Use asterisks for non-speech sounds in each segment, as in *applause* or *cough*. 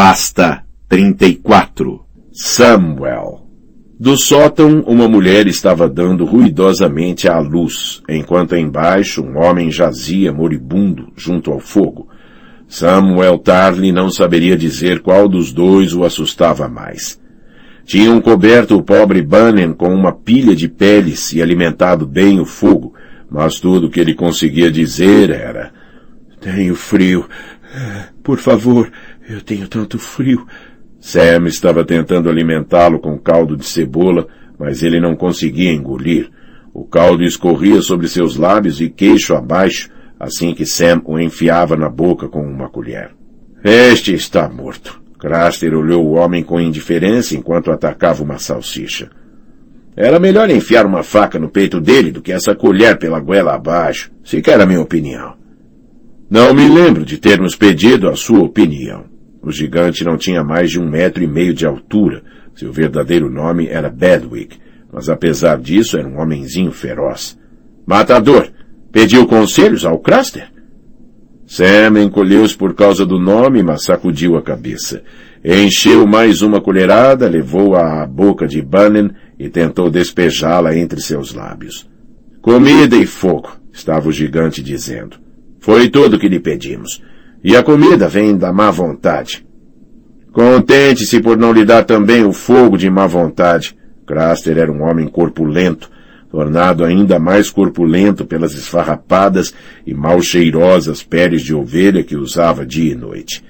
Pasta 34 Samuel Do sótão, uma mulher estava dando ruidosamente à luz, enquanto embaixo um homem jazia moribundo junto ao fogo. Samuel Tarly não saberia dizer qual dos dois o assustava mais. Tinham coberto o pobre Bannon com uma pilha de peles e alimentado bem o fogo, mas tudo o que ele conseguia dizer era Tenho frio. Por favor, eu tenho tanto frio. Sam estava tentando alimentá-lo com caldo de cebola, mas ele não conseguia engolir. O caldo escorria sobre seus lábios e queixo abaixo, assim que Sam o enfiava na boca com uma colher. Este está morto. Craster olhou o homem com indiferença enquanto atacava uma salsicha. Era melhor enfiar uma faca no peito dele do que essa colher pela goela abaixo, se quer a minha opinião. Não me lembro de termos pedido a sua opinião. O gigante não tinha mais de um metro e meio de altura. Seu verdadeiro nome era Bedwick, mas apesar disso era um homenzinho feroz. Matador, pediu conselhos ao Craster? Sam encolheu-se por causa do nome, mas sacudiu a cabeça. Encheu mais uma colherada, levou-a à boca de Bannon e tentou despejá-la entre seus lábios. Comida e fogo, estava o gigante dizendo. Foi tudo que lhe pedimos. E a comida vem da má vontade. Contente-se por não lhe dar também o fogo de má vontade. Craster era um homem corpulento, tornado ainda mais corpulento pelas esfarrapadas e mal cheirosas peles de ovelha que usava dia e noite.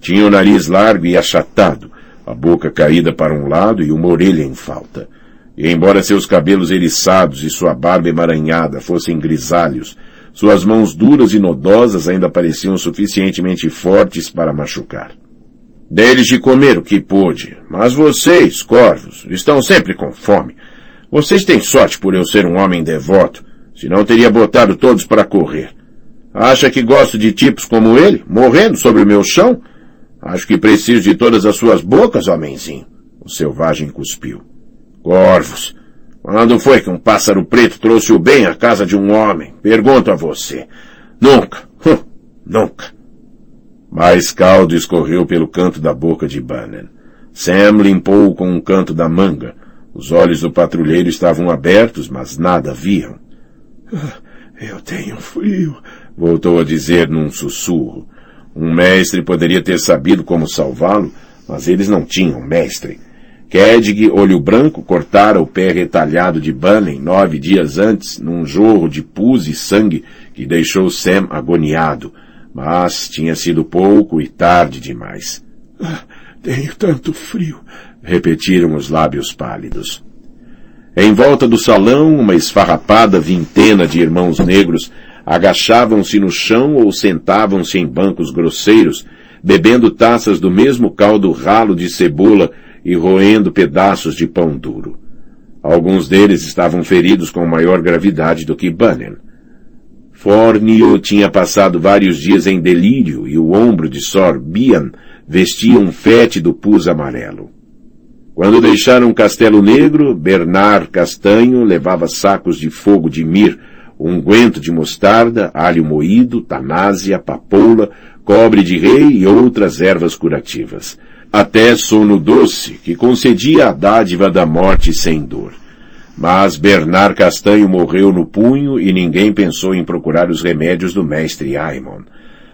Tinha o nariz largo e achatado, a boca caída para um lado e uma orelha em falta. E embora seus cabelos eriçados e sua barba emaranhada fossem grisalhos, suas mãos duras e nodosas ainda pareciam suficientemente fortes para machucar. Deles de comer o que pôde, mas vocês, corvos, estão sempre com fome. Vocês têm sorte por eu ser um homem devoto, senão teria botado todos para correr. Acha que gosto de tipos como ele, morrendo sobre o meu chão? Acho que preciso de todas as suas bocas, homenzinho. O selvagem cuspiu. Corvos, quando foi que um pássaro preto trouxe o bem à casa de um homem? Pergunto a você. Nunca. Hum, nunca. Mais caldo escorreu pelo canto da boca de Bannon. Sam limpou com um canto da manga. Os olhos do patrulheiro estavam abertos, mas nada viam. Ah, eu tenho frio, voltou a dizer num sussurro. Um mestre poderia ter sabido como salvá-lo, mas eles não tinham mestre. Kedig, olho branco, cortara o pé retalhado de Bunny nove dias antes, num jorro de pus e sangue que deixou Sam agoniado. Mas tinha sido pouco e tarde demais. Ah, tenho tanto frio, repetiram os lábios pálidos. Em volta do salão, uma esfarrapada vintena de irmãos negros agachavam-se no chão ou sentavam-se em bancos grosseiros, bebendo taças do mesmo caldo ralo de cebola e roendo pedaços de pão duro. Alguns deles estavam feridos com maior gravidade do que Bunyan. Fornio tinha passado vários dias em delírio e o ombro de Sor Bian vestia um fétido pus amarelo. Quando deixaram Castelo Negro, Bernard Castanho levava sacos de fogo de mir, unguento de mostarda, alho moído, tanásia, papoula, cobre de rei e outras ervas curativas até sono doce, que concedia a dádiva da morte sem dor. Mas Bernard Castanho morreu no punho e ninguém pensou em procurar os remédios do mestre Aimon.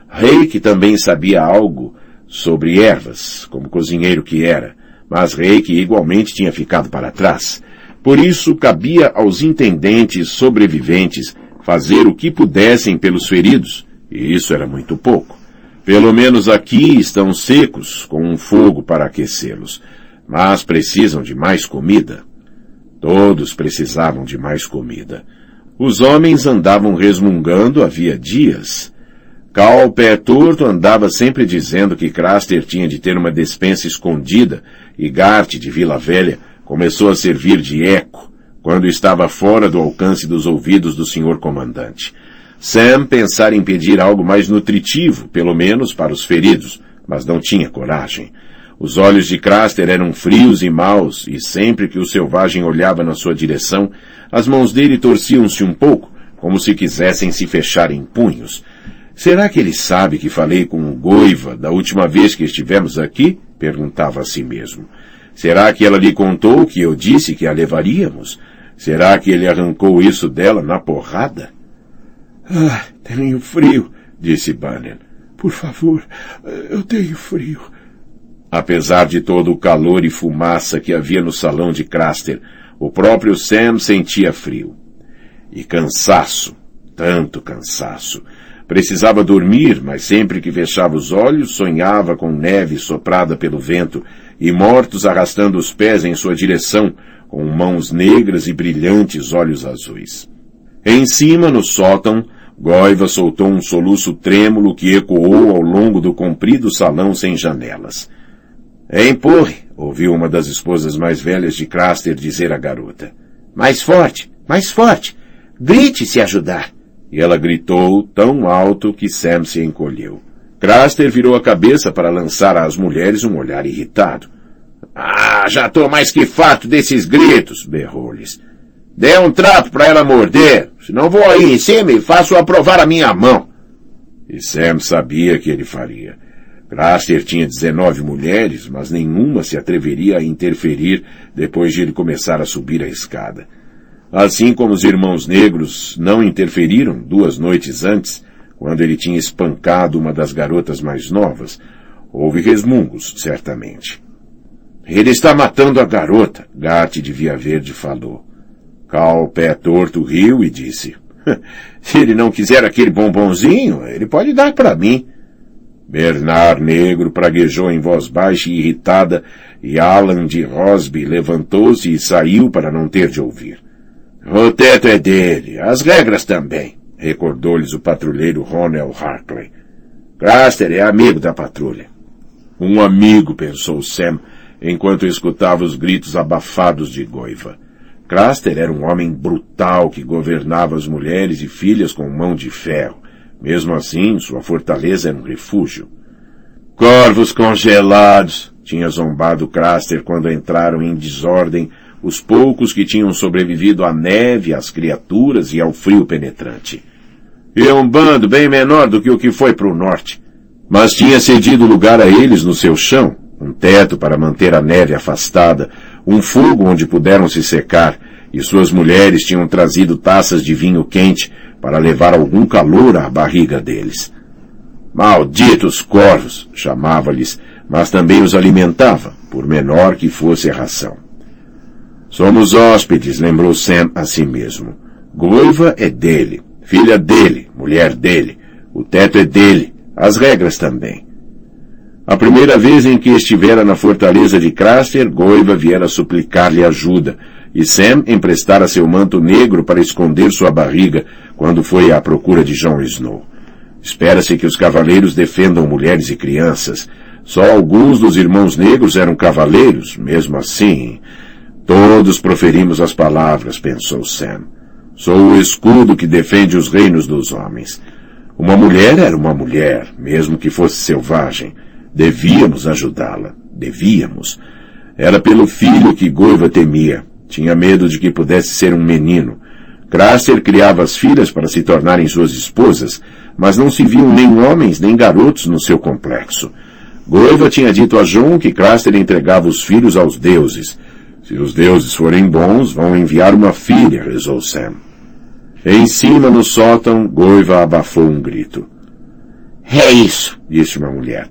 Rei que também sabia algo sobre ervas, como cozinheiro que era, mas rei que igualmente tinha ficado para trás. Por isso cabia aos intendentes sobreviventes fazer o que pudessem pelos feridos, e isso era muito pouco. Pelo menos aqui estão secos, com um fogo para aquecê-los, mas precisam de mais comida. Todos precisavam de mais comida. Os homens andavam resmungando havia dias. Cal Pé Torto andava sempre dizendo que Craster tinha de ter uma despensa escondida e Gart de Vila Velha começou a servir de eco quando estava fora do alcance dos ouvidos do senhor comandante. Sam pensara em pedir algo mais nutritivo, pelo menos para os feridos, mas não tinha coragem. Os olhos de Craster eram frios e maus, e sempre que o selvagem olhava na sua direção, as mãos dele torciam-se um pouco, como se quisessem se fechar em punhos. Será que ele sabe que falei com o Goiva da última vez que estivemos aqui? Perguntava a si mesmo. Será que ela lhe contou que eu disse que a levaríamos? Será que ele arrancou isso dela na porrada? Ah, tenho frio, disse Banner. Por favor, eu tenho frio. Apesar de todo o calor e fumaça que havia no salão de Craster, o próprio Sam sentia frio. E cansaço, tanto cansaço. Precisava dormir, mas sempre que fechava os olhos sonhava com neve soprada pelo vento e mortos arrastando os pés em sua direção, com mãos negras e brilhantes olhos azuis. Em cima, no sótão, Goiva soltou um soluço trêmulo que ecoou ao longo do comprido salão sem janelas. Empurre, ouviu uma das esposas mais velhas de Craster dizer à garota. Mais forte, mais forte. Grite se ajudar. E ela gritou tão alto que Sam se encolheu. Craster virou a cabeça para lançar às mulheres um olhar irritado. Ah, já estou mais que farto desses gritos, berrou-lhes. Dê um trapo para ela morder, senão vou aí em cima e faço aprovar a minha mão. E Sam sabia que ele faria. Craster tinha 19 mulheres, mas nenhuma se atreveria a interferir depois de ele começar a subir a escada. Assim como os irmãos negros não interferiram duas noites antes, quando ele tinha espancado uma das garotas mais novas, houve resmungos, certamente. Ele está matando a garota, Gatti de Via Verde falou. Cal, pé torto, riu e disse, se ele não quiser aquele bombonzinho, ele pode dar para mim. Bernard Negro praguejou em voz baixa e irritada, e Alan de Rosby levantou-se e saiu para não ter de ouvir. O teto é dele, as regras também, recordou-lhes o patrulheiro Ronald Hartley. Craster é amigo da patrulha. Um amigo, pensou Sam, enquanto escutava os gritos abafados de Goiva. Craster era um homem brutal que governava as mulheres e filhas com mão de ferro. Mesmo assim, sua fortaleza era um refúgio. Corvos congelados! tinha zombado Craster quando entraram em desordem os poucos que tinham sobrevivido à neve, às criaturas e ao frio penetrante. E um bando bem menor do que o que foi para o norte. Mas tinha cedido lugar a eles no seu chão, um teto para manter a neve afastada, um fogo onde puderam se secar, e suas mulheres tinham trazido taças de vinho quente para levar algum calor à barriga deles. Malditos corvos, chamava-lhes, mas também os alimentava, por menor que fosse a ração. Somos hóspedes, lembrou Sam a si mesmo. Goiva é dele, filha dele, mulher dele. O teto é dele, as regras também. A primeira vez em que estivera na fortaleza de Craster, Goiva viera suplicar-lhe ajuda, e Sam emprestara seu manto negro para esconder sua barriga quando foi à procura de Jon Snow. Espera-se que os cavaleiros defendam mulheres e crianças. Só alguns dos irmãos negros eram cavaleiros, mesmo assim. Todos proferimos as palavras, pensou Sam. Sou o escudo que defende os reinos dos homens. Uma mulher era uma mulher, mesmo que fosse selvagem. Devíamos ajudá-la. Devíamos. Era pelo filho que Goiva temia. Tinha medo de que pudesse ser um menino. Craster criava as filhas para se tornarem suas esposas, mas não se viam nem homens nem garotos no seu complexo. Goiva tinha dito a João que Craster entregava os filhos aos deuses. Se os deuses forem bons, vão enviar uma filha, rezou Sam. Em cima, no sótão, Goiva abafou um grito. É isso, disse uma mulher.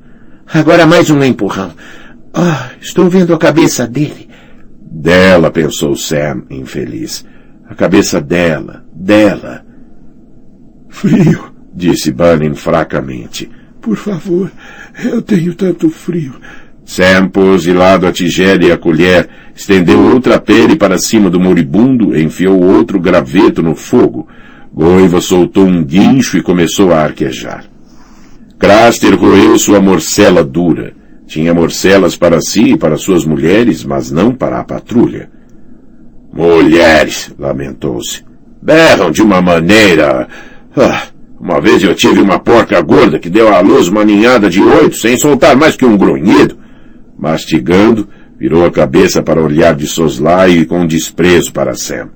Agora mais um empurrão. Ah, estou vendo a cabeça dele. Dela, pensou Sam, infeliz. A cabeça dela, dela. Frio, disse Bunny fracamente. Por favor, eu tenho tanto frio. Sam pôs de lado a tigela e a colher, estendeu outra pele para cima do moribundo, enfiou outro graveto no fogo. Goiva soltou um guincho e começou a arquejar. Craster roeu sua morcela dura. Tinha morcelas para si e para suas mulheres, mas não para a patrulha. Mulheres, lamentou-se. Berram de uma maneira. Ah, uma vez eu tive uma porca gorda que deu à luz uma ninhada de oito sem soltar mais que um grunhido. Mastigando, virou a cabeça para olhar de soslaio e com desprezo para Sam.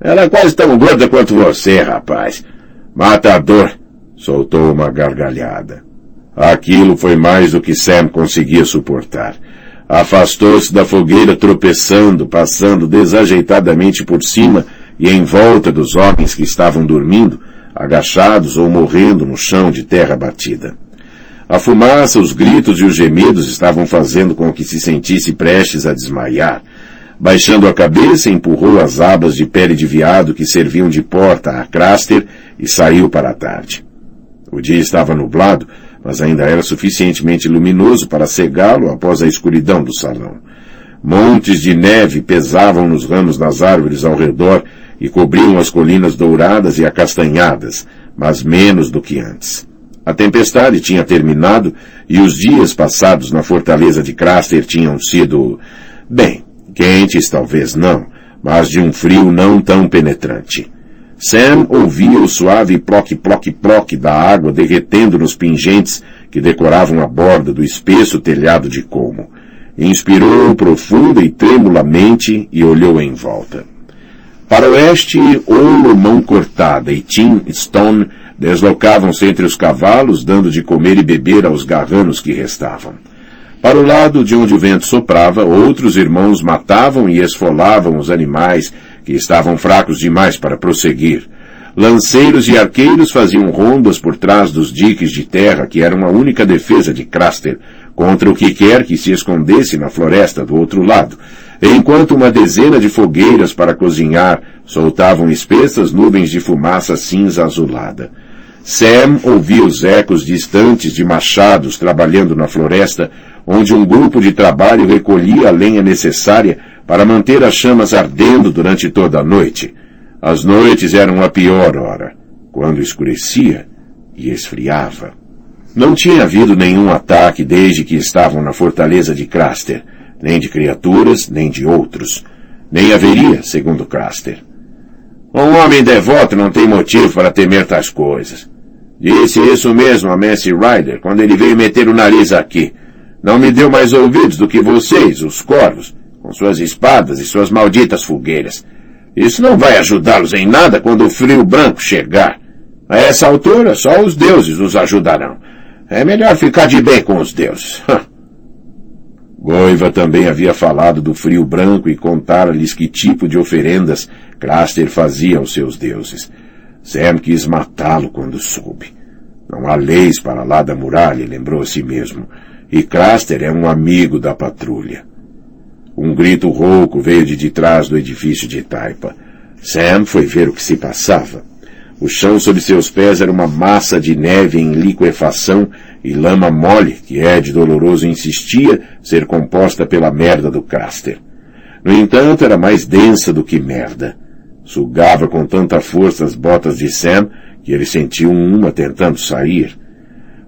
Ela é quase tão gorda quanto você, rapaz. Matador. Soltou uma gargalhada. Aquilo foi mais do que Sam conseguia suportar. Afastou-se da fogueira tropeçando, passando desajeitadamente por cima e em volta dos homens que estavam dormindo, agachados ou morrendo no chão de terra batida. A fumaça, os gritos e os gemidos estavam fazendo com que se sentisse prestes a desmaiar. Baixando a cabeça, empurrou as abas de pele de viado que serviam de porta a Craster e saiu para a tarde. O dia estava nublado, mas ainda era suficientemente luminoso para cegá-lo após a escuridão do salão. Montes de neve pesavam nos ramos das árvores ao redor e cobriam as colinas douradas e acastanhadas, mas menos do que antes. A tempestade tinha terminado e os dias passados na fortaleza de Craster tinham sido, bem, quentes talvez não, mas de um frio não tão penetrante. Sam ouvia o suave ploque-ploque-ploque da água derretendo nos pingentes que decoravam a borda do espesso telhado de como. Inspirou profunda e tremulamente e olhou em volta. Para oeste, Ouro Mão Cortada e Tim Stone Deslocavam-se entre os cavalos, dando de comer e beber aos garranos que restavam. Para o lado de onde o vento soprava, outros irmãos matavam e esfolavam os animais que estavam fracos demais para prosseguir. Lanceiros e arqueiros faziam rondas por trás dos diques de terra que eram a única defesa de Craster contra o que quer que se escondesse na floresta do outro lado, enquanto uma dezena de fogueiras para cozinhar soltavam espessas nuvens de fumaça cinza azulada. Sam ouvia os ecos distantes de machados trabalhando na floresta, onde um grupo de trabalho recolhia a lenha necessária para manter as chamas ardendo durante toda a noite. As noites eram a pior hora, quando escurecia e esfriava. Não tinha havido nenhum ataque desde que estavam na fortaleza de Craster, nem de criaturas, nem de outros. Nem haveria, segundo Craster. Um homem devoto não tem motivo para temer tais coisas. Disse isso mesmo a Messi Ryder quando ele veio meter o nariz aqui. Não me deu mais ouvidos do que vocês, os corvos, suas espadas e suas malditas fogueiras. Isso não vai ajudá-los em nada quando o frio branco chegar. A essa altura, só os deuses os ajudarão. É melhor ficar de bem com os deuses. *laughs* Goiva também havia falado do frio branco e contara-lhes que tipo de oferendas Craster fazia aos seus deuses. Sam quis matá-lo quando soube. Não há leis para lá da muralha, lembrou a si mesmo. E Craster é um amigo da patrulha. Um grito rouco veio de detrás do edifício de Taipa. Sam foi ver o que se passava. O chão sob seus pés era uma massa de neve em liquefação e lama mole que Ed Doloroso insistia ser composta pela merda do Craster. No entanto, era mais densa do que merda. Sugava com tanta força as botas de Sam que ele sentiu uma tentando sair.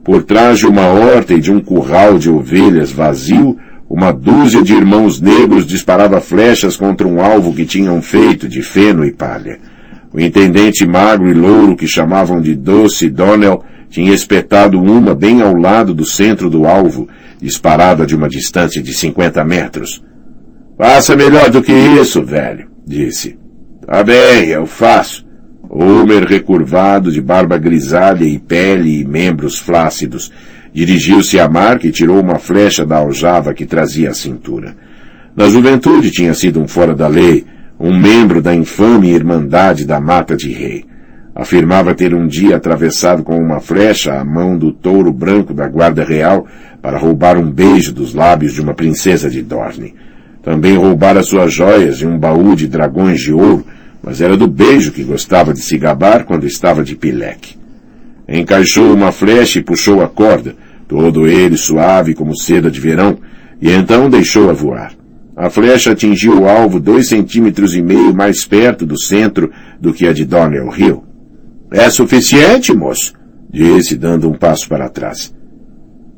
Por trás de uma horta e de um curral de ovelhas vazio, uma dúzia de irmãos negros disparava flechas contra um alvo que tinham feito de feno e palha. O intendente magro e louro que chamavam de Doce Donnell tinha espetado uma bem ao lado do centro do alvo, disparada de uma distância de cinquenta metros. Faça melhor do que isso, velho, disse. Tá bem, eu faço. Homer, recurvado, de barba grisalha e pele e membros flácidos, dirigiu-se a Mark e tirou uma flecha da aljava que trazia à cintura. Na juventude tinha sido um fora da lei, um membro da infame Irmandade da Mata de Rei. Afirmava ter um dia atravessado com uma flecha a mão do touro branco da Guarda Real para roubar um beijo dos lábios de uma princesa de Dorne. Também roubara suas joias e um baú de dragões de ouro, mas era do beijo que gostava de se gabar quando estava de pileque. Encaixou uma flecha e puxou a corda, todo ele suave como seda de verão, e então deixou-a voar. A flecha atingiu o alvo dois centímetros e meio mais perto do centro do que a de Donnell Hill. É suficiente, moço? Disse, dando um passo para trás.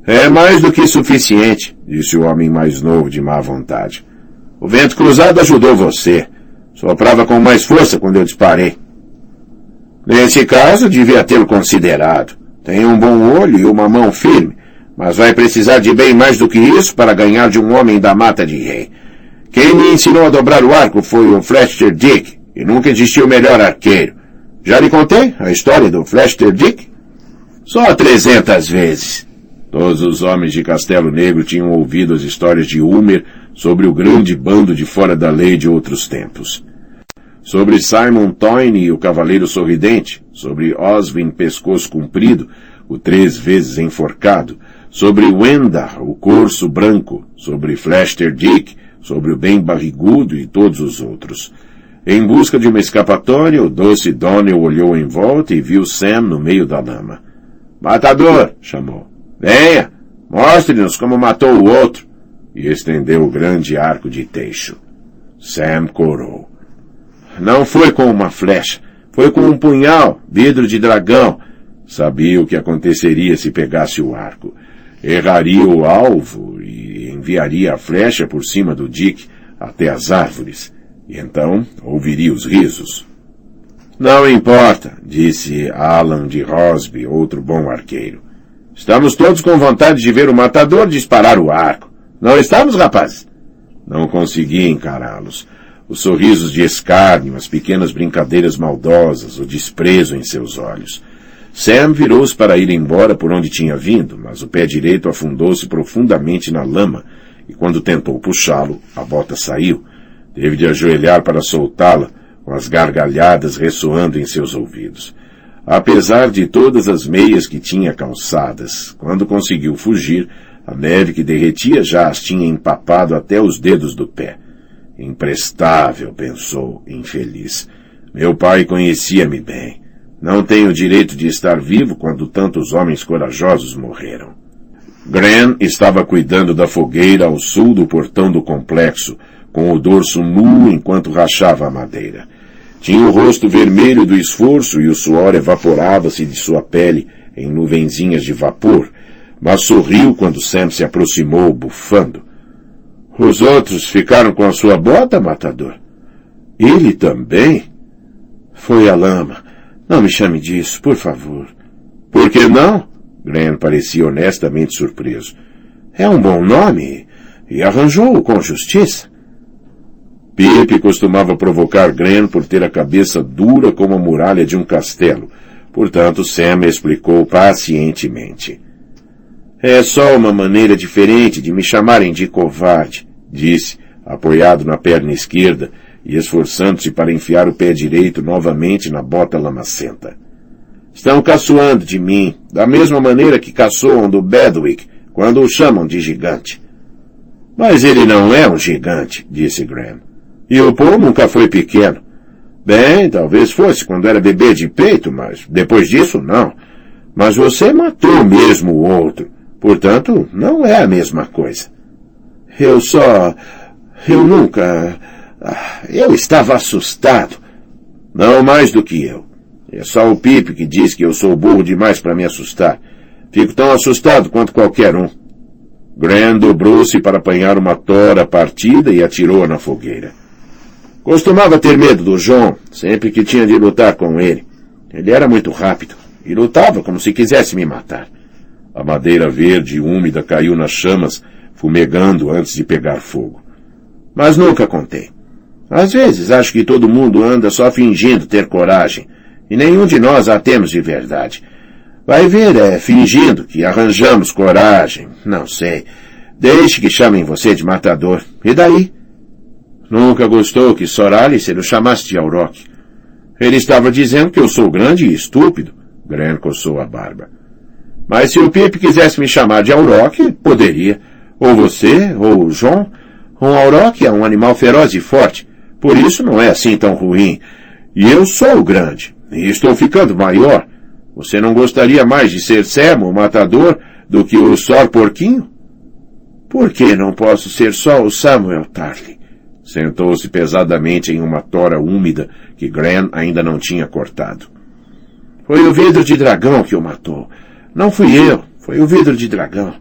É mais do que suficiente, disse o homem mais novo de má vontade. O vento cruzado ajudou você. Soprava com mais força quando eu disparei. Nesse caso, devia tê-lo considerado. Tem um bom olho e uma mão firme, mas vai precisar de bem mais do que isso para ganhar de um homem da mata de rei. Quem me ensinou a dobrar o arco foi o Flester Dick, e nunca existiu melhor arqueiro. Já lhe contei a história do Flester Dick? Só trezentas vezes. Todos os homens de Castelo Negro tinham ouvido as histórias de Ulmer sobre o grande bando de fora da lei de outros tempos. Sobre Simon Toyne e o Cavaleiro Sorridente, sobre Oswin Pescoço Comprido, o três vezes enforcado, sobre Wenda, o Corso Branco, sobre Flester Dick, sobre o Bem Barrigudo e todos os outros. Em busca de uma escapatória, o doce Donnell olhou em volta e viu Sam no meio da lama. Matador! chamou. Venha! Mostre-nos como matou o outro! E estendeu o grande arco de teixo. Sam corou. Não foi com uma flecha. Foi com um punhal, vidro de dragão. Sabia o que aconteceria se pegasse o arco. Erraria o alvo e enviaria a flecha por cima do Dick até as árvores. E então ouviria os risos. Não importa, disse Alan de Rosby, outro bom arqueiro. Estamos todos com vontade de ver o matador disparar o arco. Não estamos, rapazes? Não conseguia encará-los. Os sorrisos de escárnio, as pequenas brincadeiras maldosas, o desprezo em seus olhos. Sam virou-se para ir embora por onde tinha vindo, mas o pé direito afundou-se profundamente na lama, e quando tentou puxá-lo, a bota saiu, Teve de ajoelhar para soltá-la, com as gargalhadas ressoando em seus ouvidos. Apesar de todas as meias que tinha calçadas, quando conseguiu fugir, a neve que derretia já as tinha empapado até os dedos do pé. Imprestável, pensou, infeliz. Meu pai conhecia-me bem. Não tenho direito de estar vivo quando tantos homens corajosos morreram. Gran estava cuidando da fogueira ao sul do portão do complexo, com o dorso nu enquanto rachava a madeira. Tinha o rosto vermelho do esforço e o suor evaporava-se de sua pele em nuvenzinhas de vapor, mas sorriu quando Sam se aproximou, bufando. Os outros ficaram com a sua bota, matador? Ele também? Foi a lama. Não me chame disso, por favor. Por que não? Glenn parecia honestamente surpreso. É um bom nome e arranjou-o com justiça. Pepe costumava provocar Gren por ter a cabeça dura como a muralha de um castelo. Portanto, Sam explicou pacientemente. É só uma maneira diferente de me chamarem de covarde, disse, apoiado na perna esquerda e esforçando-se para enfiar o pé direito novamente na bota lamacenta. Estão caçoando de mim, da mesma maneira que caçoam do Bedwick, quando o chamam de gigante. Mas ele não é um gigante, disse Graham. E o Paul nunca foi pequeno. Bem, talvez fosse quando era bebê de peito, mas depois disso não. Mas você matou mesmo o outro. Portanto, não é a mesma coisa. Eu só... Eu nunca... Ah, eu estava assustado. Não mais do que eu. É só o Pipe que diz que eu sou burro demais para me assustar. Fico tão assustado quanto qualquer um. Grant dobrou-se para apanhar uma tora partida e atirou-a na fogueira. Costumava ter medo do João, sempre que tinha de lutar com ele. Ele era muito rápido e lutava como se quisesse me matar. A madeira verde e úmida caiu nas chamas, fumegando antes de pegar fogo. Mas nunca contei. Às vezes acho que todo mundo anda só fingindo ter coragem, e nenhum de nós a temos de verdade. Vai ver, é fingindo que arranjamos coragem, não sei. Deixe que chamem você de matador. E daí? Nunca gostou que Soralice o chamasse de Auroch. Ele estava dizendo que eu sou grande e estúpido. Gren coçou a barba. Mas se o Pip quisesse me chamar de Auroch, poderia. Ou você, ou o João. Um Auroch é um animal feroz e forte. Por isso não é assim tão ruim. E eu sou o grande. E estou ficando maior. Você não gostaria mais de ser Sam, o matador, do que o Sor Porquinho? Por que não posso ser só o Samuel Tarly? Sentou-se pesadamente em uma tora úmida que Gran ainda não tinha cortado. Foi o vidro de dragão que o matou. Não fui eu, foi o vidro de dragão.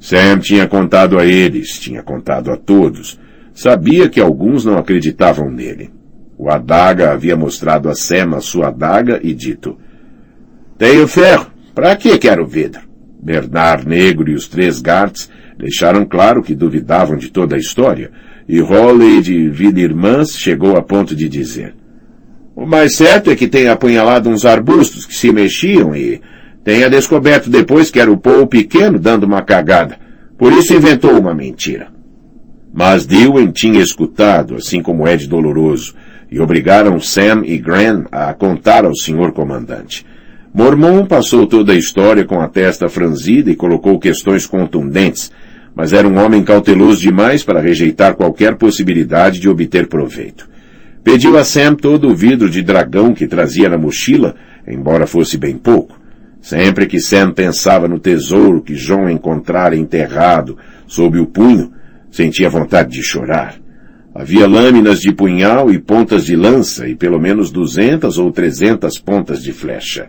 Sam tinha contado a eles, tinha contado a todos. Sabia que alguns não acreditavam nele. O Adaga havia mostrado a Sam a sua adaga e dito, Tenho ferro, para que quero vidro? Bernard Negro e os três Garts deixaram claro que duvidavam de toda a história, e Holly de Villermans chegou a ponto de dizer. O mais certo é que tenha apunhalado uns arbustos que se mexiam e Tenha descoberto depois que era o Paul pequeno dando uma cagada. Por isso inventou uma mentira. Mas Dewey tinha escutado, assim como Ed Doloroso, e obrigaram Sam e Graham a contar ao senhor comandante. Mormon passou toda a história com a testa franzida e colocou questões contundentes, mas era um homem cauteloso demais para rejeitar qualquer possibilidade de obter proveito. Pediu a Sam todo o vidro de dragão que trazia na mochila, embora fosse bem pouco. Sempre que Sam pensava no tesouro que John encontrara enterrado sob o punho, sentia vontade de chorar. Havia lâminas de punhal e pontas de lança e pelo menos duzentas ou trezentas pontas de flecha.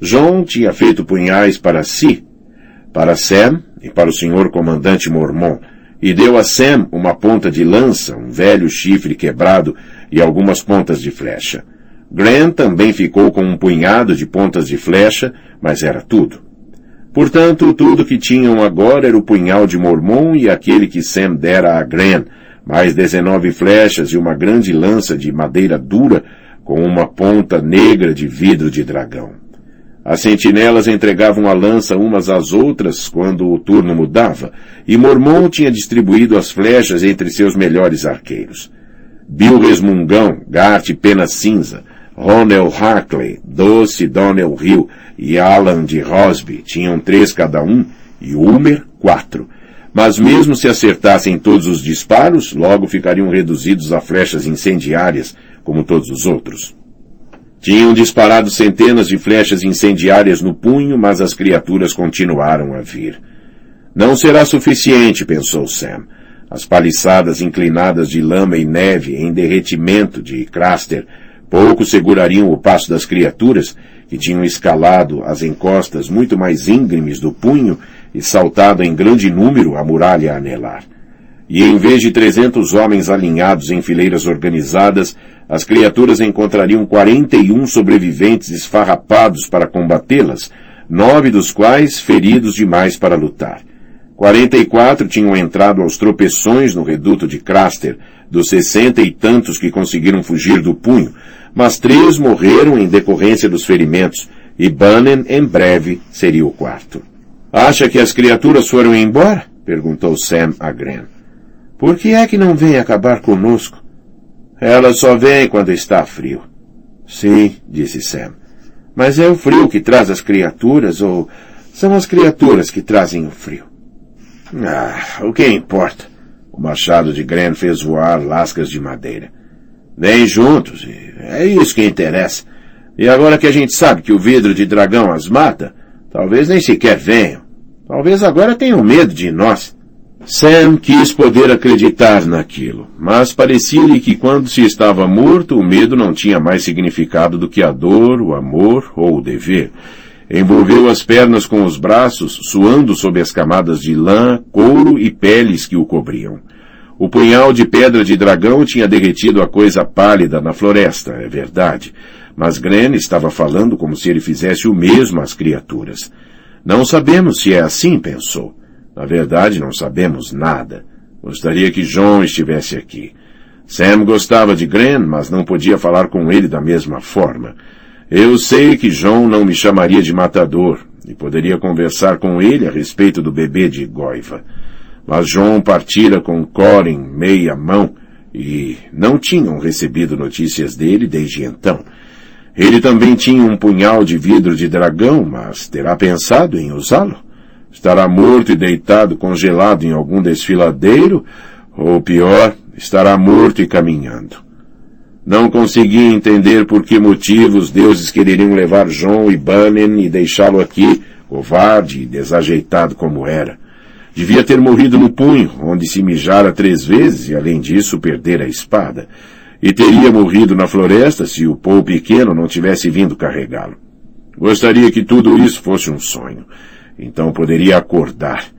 John tinha feito punhais para si, para Sam e para o senhor comandante Mormon, e deu a Sam uma ponta de lança, um velho chifre quebrado e algumas pontas de flecha. Grant também ficou com um punhado de pontas de flecha, mas era tudo. Portanto, tudo que tinham agora era o punhal de Mormon e aquele que Sam dera a Grant, mais dezenove flechas e uma grande lança de madeira dura com uma ponta negra de vidro de dragão. As sentinelas entregavam a lança umas às outras quando o turno mudava, e Mormon tinha distribuído as flechas entre seus melhores arqueiros. Bill Resmungão, Gart Pena Cinza, Ronald Hartley, Doce Donnell Hill e Alan de Rosby tinham três cada um e Ulmer quatro. Mas mesmo se acertassem todos os disparos, logo ficariam reduzidos a flechas incendiárias, como todos os outros. Tinham disparado centenas de flechas incendiárias no punho, mas as criaturas continuaram a vir. Não será suficiente, pensou Sam. As paliçadas inclinadas de lama e neve em derretimento de Craster Pouco segurariam o passo das criaturas, que tinham escalado as encostas muito mais íngremes do punho e saltado em grande número a muralha a anelar. E em vez de trezentos homens alinhados em fileiras organizadas, as criaturas encontrariam quarenta e um sobreviventes esfarrapados para combatê-las, nove dos quais feridos demais para lutar. Quarenta e quatro tinham entrado aos tropeções no reduto de Craster, dos sessenta e tantos que conseguiram fugir do punho, mas três morreram em decorrência dos ferimentos, e Bannon em breve seria o quarto. Acha que as criaturas foram embora? perguntou Sam a Gren. Por que é que não vem acabar conosco? Elas só vêm quando está frio. Sim, disse Sam. Mas é o frio que traz as criaturas ou são as criaturas que trazem o frio? Ah, o que importa? O machado de Gren fez voar lascas de madeira. Vem juntos, é isso que interessa. E agora que a gente sabe que o vidro de dragão as mata, talvez nem sequer venham. Talvez agora tenham medo de nós. Sam quis poder acreditar naquilo, mas parecia-lhe que quando se estava morto, o medo não tinha mais significado do que a dor, o amor ou o dever. Envolveu as pernas com os braços, suando sob as camadas de lã, couro e peles que o cobriam. O punhal de pedra de dragão tinha derretido a coisa pálida na floresta, é verdade, mas Gren estava falando como se ele fizesse o mesmo às criaturas. Não sabemos se é assim, pensou. Na verdade, não sabemos nada. Gostaria que John estivesse aqui. Sam gostava de Gren, mas não podia falar com ele da mesma forma. Eu sei que John não me chamaria de matador e poderia conversar com ele a respeito do bebê de Goiva. Mas John partira com Corin meia mão e não tinham recebido notícias dele desde então. Ele também tinha um punhal de vidro de dragão, mas terá pensado em usá-lo? Estará morto e deitado congelado em algum desfiladeiro? Ou pior, estará morto e caminhando. Não conseguia entender por que motivos os deuses quereriam levar John e Bannon e deixá-lo aqui, covarde e desajeitado como era. Devia ter morrido no punho, onde se mijara três vezes e, além disso, perder a espada. E teria morrido na floresta se o Paul pequeno não tivesse vindo carregá-lo. Gostaria que tudo isso fosse um sonho. Então poderia acordar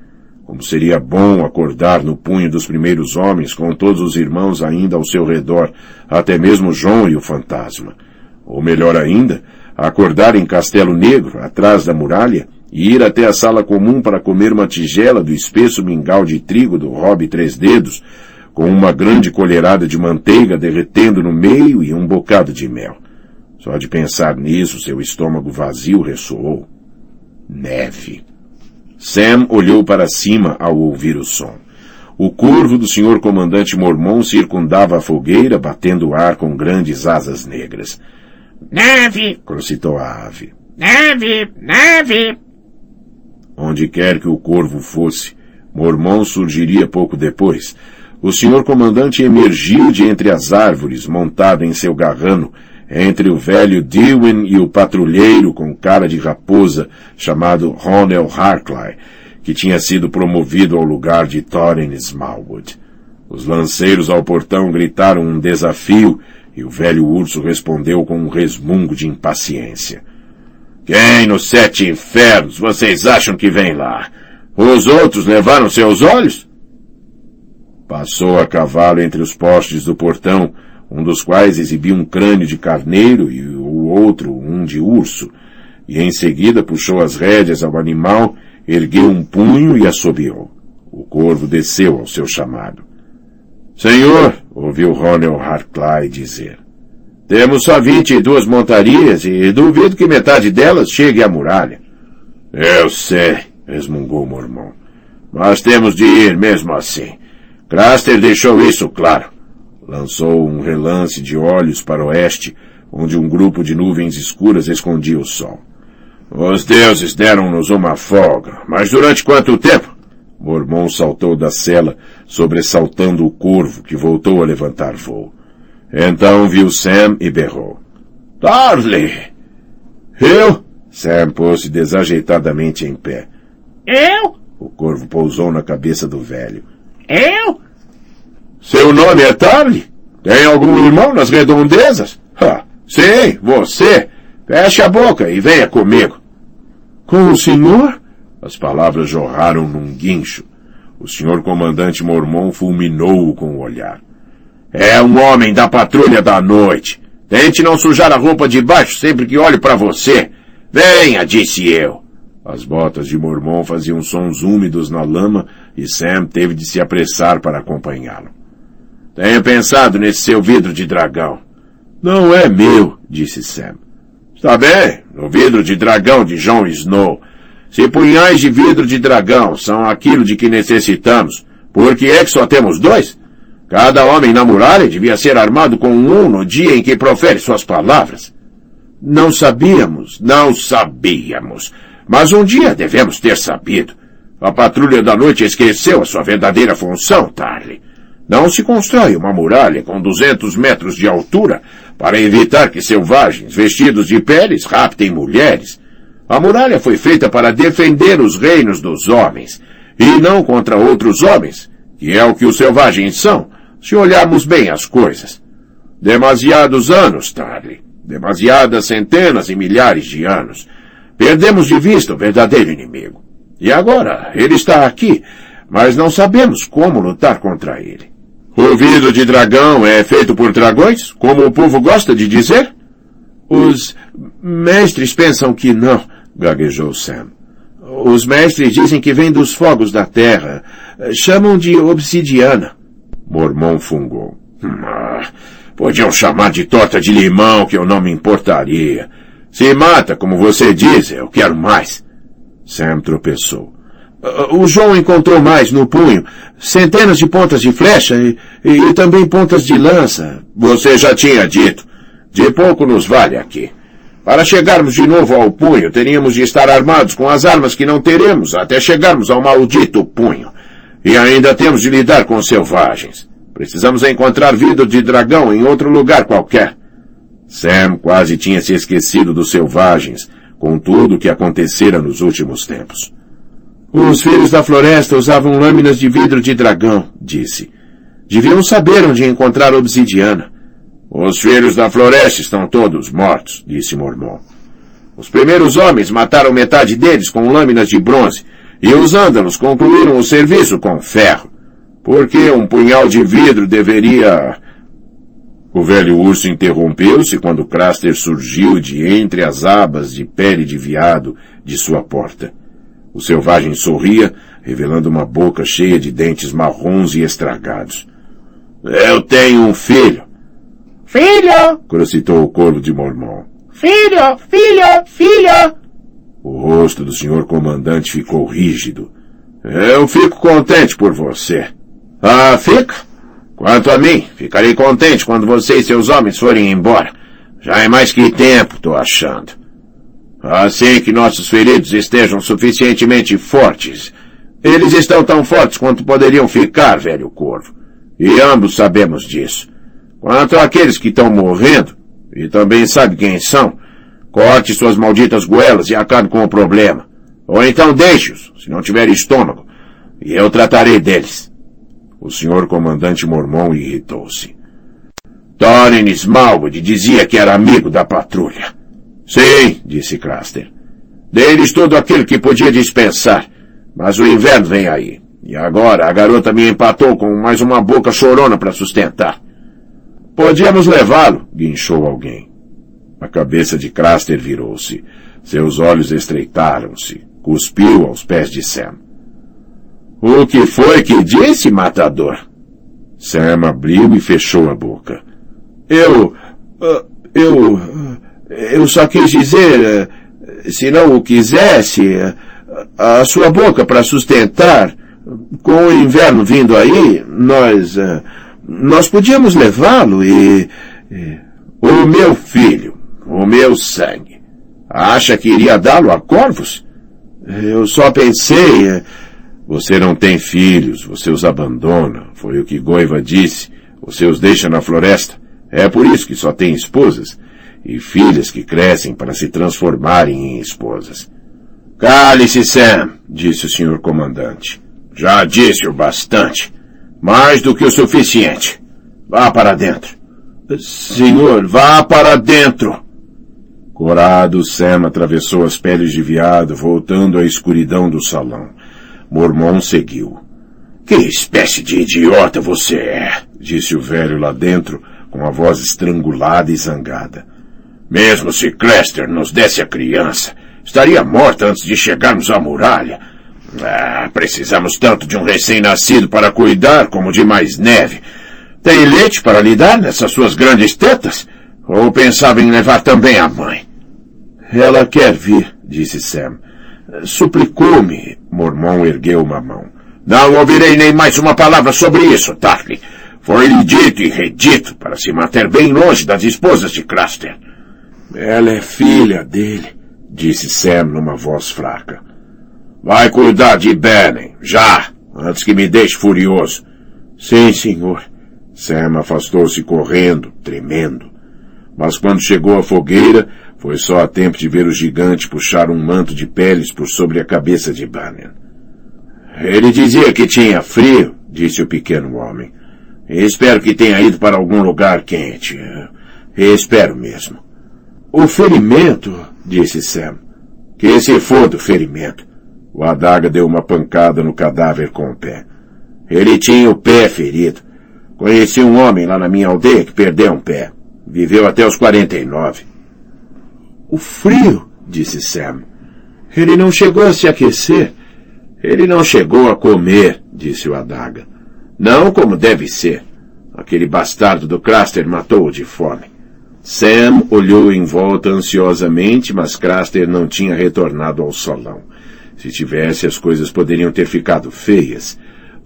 como seria bom acordar no punho dos primeiros homens com todos os irmãos ainda ao seu redor, até mesmo João e o fantasma. Ou melhor ainda, acordar em Castelo Negro, atrás da muralha, e ir até a sala comum para comer uma tigela do espesso mingau de trigo do Rob Três Dedos, com uma grande colherada de manteiga derretendo no meio e um bocado de mel. Só de pensar nisso, seu estômago vazio ressoou. neve. Sam olhou para cima ao ouvir o som. O corvo do senhor comandante mormon circundava a fogueira, batendo o ar com grandes asas negras. Neve! crocitou a ave. Neve! Neve! Onde quer que o corvo fosse, Mormon surgiria pouco depois. O senhor comandante emergiu de entre as árvores, montado em seu garrano, entre o velho Dewin e o patrulheiro com cara de raposa, chamado Ronel Harclay, que tinha sido promovido ao lugar de Thorin Smallwood. Os lanceiros ao portão gritaram um desafio e o velho urso respondeu com um resmungo de impaciência. Quem nos sete infernos vocês acham que vem lá? Os outros levaram seus olhos? Passou a cavalo entre os postes do portão, um dos quais exibia um crânio de carneiro e o outro um de urso, e em seguida puxou as rédeas ao animal, ergueu um punho e assobiou. O corvo desceu ao seu chamado. Senhor, ouviu Ronel Harclay dizer, temos só vinte e duas montarias e duvido que metade delas chegue à muralha. Eu sei, resmungou o mormão. Mas temos de ir mesmo assim. Craster deixou isso claro. Lançou um relance de olhos para o oeste, onde um grupo de nuvens escuras escondia o sol. Os deuses deram-nos uma folga, mas durante quanto tempo? Mormon saltou da cela, sobressaltando o corvo, que voltou a levantar voo. Então viu Sam e berrou. Darley! Eu? Sam pôs-se desajeitadamente em pé. Eu? O corvo pousou na cabeça do velho. Eu? Seu nome é Tarly? Tem algum irmão nas redondezas? Ah, sim, você. Feche a boca e venha comigo. Com o senhor? As palavras jorraram num guincho. O senhor comandante mormon fulminou-o com o olhar. É um homem da patrulha da noite. Tente não sujar a roupa de baixo sempre que olho para você. Venha, disse eu. As botas de Mormon faziam sons úmidos na lama e Sam teve de se apressar para acompanhá-lo. Tenho pensado nesse seu vidro de dragão. Não é meu, disse Sam. Está bem, no vidro de dragão de Jon Snow. Se punhais de vidro de dragão são aquilo de que necessitamos, por que é que só temos dois? Cada homem na muralha devia ser armado com um no dia em que profere suas palavras. Não sabíamos, não sabíamos. Mas um dia devemos ter sabido. A patrulha da noite esqueceu a sua verdadeira função, Tarly. Não se constrói uma muralha com 200 metros de altura para evitar que selvagens vestidos de peles raptem mulheres. A muralha foi feita para defender os reinos dos homens, e não contra outros homens, que é o que os selvagens são, se olharmos bem as coisas. Demasiados anos, Tarly. Demasiadas centenas e milhares de anos. Perdemos de vista o verdadeiro inimigo. E agora, ele está aqui, mas não sabemos como lutar contra ele. O vidro de dragão é feito por dragões, como o povo gosta de dizer? Os mestres pensam que não, gaguejou Sam. Os mestres dizem que vem dos fogos da terra. Chamam de obsidiana. Mormon fungou. Ah, podiam chamar de torta de limão que eu não me importaria. Se mata, como você diz, eu quero mais. Sam tropeçou. O João encontrou mais no punho. Centenas de pontas de flecha e, e, também pontas de lança. Você já tinha dito. De pouco nos vale aqui. Para chegarmos de novo ao punho, teríamos de estar armados com as armas que não teremos até chegarmos ao maldito punho. E ainda temos de lidar com selvagens. Precisamos encontrar vidro de dragão em outro lugar qualquer. Sam quase tinha se esquecido dos selvagens, com tudo o que acontecera nos últimos tempos. Os filhos da floresta usavam lâminas de vidro de dragão, disse. Deviam saber onde encontrar obsidiana. Os filhos da floresta estão todos mortos, disse Mormon. Os primeiros homens mataram metade deles com lâminas de bronze, e os ândalos concluíram o serviço com ferro. Por que um punhal de vidro deveria o velho urso interrompeu-se quando Craster surgiu de entre as abas de pele de viado de sua porta. O selvagem sorria, revelando uma boca cheia de dentes marrons e estragados. Eu tenho um filho. Filho! crocitou o corvo de Mormon. Filho, filho, filho! O rosto do senhor comandante ficou rígido. Eu fico contente por você. Ah, fica? Quanto a mim, ficarei contente quando você e seus homens forem embora. Já é mais que tempo, tô achando. Assim que nossos feridos estejam suficientemente fortes. Eles estão tão fortes quanto poderiam ficar, velho corvo. E ambos sabemos disso. Quanto àqueles que estão morrendo, e também sabe quem são, corte suas malditas goelas e acabe com o problema. Ou então deixe-os, se não tiver estômago, e eu tratarei deles. O senhor comandante mormon irritou-se. Thorin Smallwood dizia que era amigo da patrulha. Sim, disse Craster. Deles todo aquilo que podia dispensar. Mas o inverno vem aí. E agora a garota me empatou com mais uma boca chorona para sustentar. Podíamos levá-lo, guinchou alguém. A cabeça de Craster virou-se. Seus olhos estreitaram-se. Cuspiu aos pés de Sam. O que foi que disse, matador? Sam abriu e fechou a boca. Eu... Ah, eu... Eu só quis dizer... Se não o quisesse... A sua boca para sustentar... Com o inverno vindo aí, nós... Ah, nós podíamos levá-lo e... O meu filho, o meu sangue. Acha que iria dá-lo a corvos? Eu só pensei... Eh, você não tem filhos, você os abandona, foi o que Goiva disse. Você os deixa na floresta. É por isso que só tem esposas. E filhas que crescem para se transformarem em esposas. Cale-se, Sam, disse o senhor comandante. Já disse o bastante. Mais do que o suficiente. Vá para dentro. Senhor, vá para dentro! Corado, Sam atravessou as peles de viado, voltando à escuridão do salão. Mormon seguiu. Que espécie de idiota você é, disse o velho lá dentro, com a voz estrangulada e zangada. Mesmo se Clester nos desse a criança, estaria morta antes de chegarmos à muralha. Ah, precisamos tanto de um recém-nascido para cuidar como de mais neve. Tem leite para lhe dar nessas suas grandes tetas? Ou pensava em levar também a mãe? Ela quer vir, disse Sam. Suplicou-me. Mormon ergueu uma mão. Não ouvirei nem mais uma palavra sobre isso, Tarly. Foi-lhe dito e redito para se manter bem longe das esposas de Craster. Ela é filha dele, disse Sam numa voz fraca. Vai cuidar de Benning, já, antes que me deixe furioso. Sim, senhor. Sam afastou-se correndo, tremendo. Mas quando chegou à fogueira, foi só a tempo de ver o gigante puxar um manto de peles por sobre a cabeça de Bannon. Ele dizia que tinha frio, disse o pequeno homem. Espero que tenha ido para algum lugar quente. Espero mesmo. O ferimento, disse Sam. Que se foda o ferimento. O adaga deu uma pancada no cadáver com o pé. Ele tinha o pé ferido. Conheci um homem lá na minha aldeia que perdeu um pé. Viveu até os 49. O frio, disse Sam. Ele não chegou a se aquecer. Ele não chegou a comer, disse o Adaga. Não como deve ser. Aquele bastardo do Craster matou-o de fome. Sam olhou em volta ansiosamente, mas Craster não tinha retornado ao salão. Se tivesse, as coisas poderiam ter ficado feias.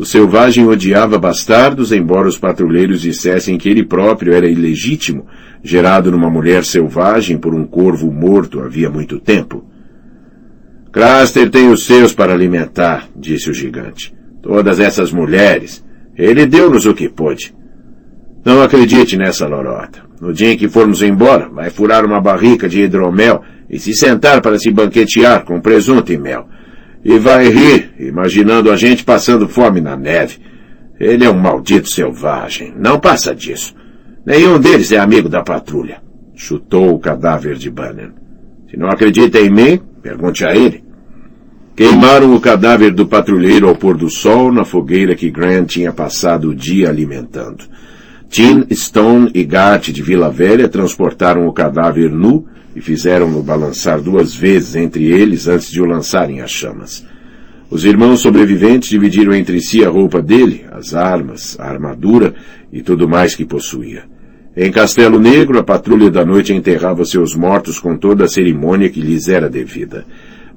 O selvagem odiava bastardos, embora os patrulheiros dissessem que ele próprio era ilegítimo, gerado numa mulher selvagem por um corvo morto havia muito tempo. Craster tem os seus para alimentar, disse o gigante. Todas essas mulheres. Ele deu-nos o que pôde. Não acredite nessa lorota. No dia em que formos embora, vai furar uma barrica de hidromel e se sentar para se banquetear com presunto e mel. E vai rir, imaginando a gente passando fome na neve. Ele é um maldito selvagem. Não passa disso. Nenhum deles é amigo da patrulha. Chutou o cadáver de Banner. Se não acredita em mim, pergunte a ele. Queimaram o cadáver do patrulheiro ao pôr do sol na fogueira que Grant tinha passado o dia alimentando. Tim, Stone e Gart de Vila Velha transportaram o cadáver nu e fizeram-no balançar duas vezes entre eles antes de o lançarem às chamas. Os irmãos sobreviventes dividiram entre si a roupa dele, as armas, a armadura e tudo mais que possuía. Em Castelo Negro, a patrulha da noite enterrava seus mortos com toda a cerimônia que lhes era devida.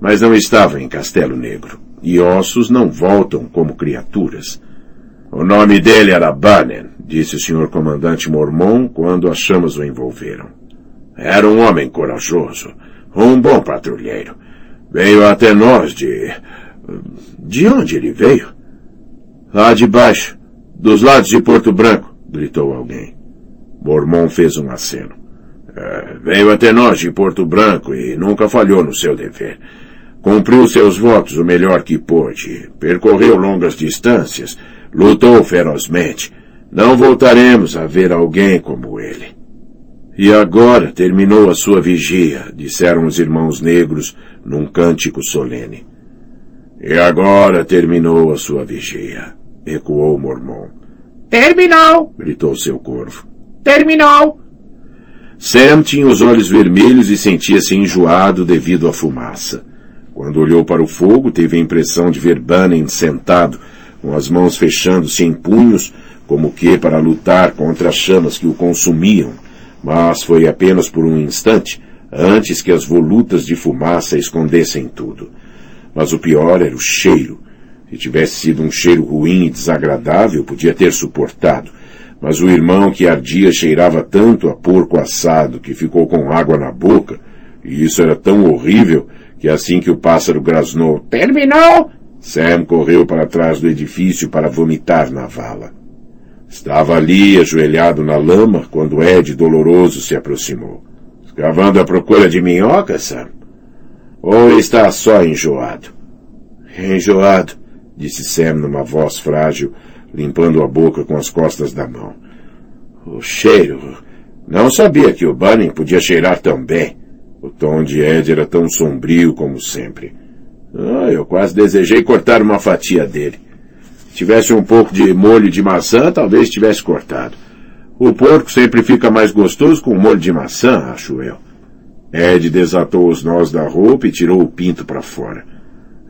mas não estava em Castelo Negro. E ossos não voltam como criaturas. O nome dele era Bannon, disse o senhor comandante Mormon quando as chamas o envolveram. Era um homem corajoso, um bom patrulheiro. Veio até nós de... De onde ele veio? Lá de baixo, dos lados de Porto Branco, gritou alguém. Mormon fez um aceno. É, veio até nós de Porto Branco e nunca falhou no seu dever. Cumpriu seus votos o melhor que pôde. Percorreu longas distâncias Lutou ferozmente. Não voltaremos a ver alguém como ele. E agora terminou a sua vigia, disseram os irmãos negros num cântico solene. E agora terminou a sua vigia, ecoou o mormon. Terminou! gritou seu corvo. Terminou! Sam tinha os olhos vermelhos e sentia-se enjoado devido à fumaça. Quando olhou para o fogo, teve a impressão de ver Bunning sentado, com as mãos fechando-se em punhos, como que para lutar contra as chamas que o consumiam, mas foi apenas por um instante, antes que as volutas de fumaça escondessem tudo. Mas o pior era o cheiro. Se tivesse sido um cheiro ruim e desagradável, podia ter suportado. Mas o irmão que ardia cheirava tanto a porco assado que ficou com água na boca, e isso era tão horrível que assim que o pássaro grasnou, terminou, Sam correu para trás do edifício para vomitar na vala. Estava ali, ajoelhado na lama, quando Ed doloroso se aproximou. Escavando à procura de minhoca, Sam? Ou está só enjoado? Enjoado, disse Sam numa voz frágil, limpando a boca com as costas da mão. O cheiro. Não sabia que o Bunning podia cheirar tão bem. O tom de Ed era tão sombrio como sempre. Ah, eu quase desejei cortar uma fatia dele. Se tivesse um pouco de molho de maçã, talvez tivesse cortado. O porco sempre fica mais gostoso com molho de maçã, acho eu. Ed desatou os nós da roupa e tirou o pinto para fora.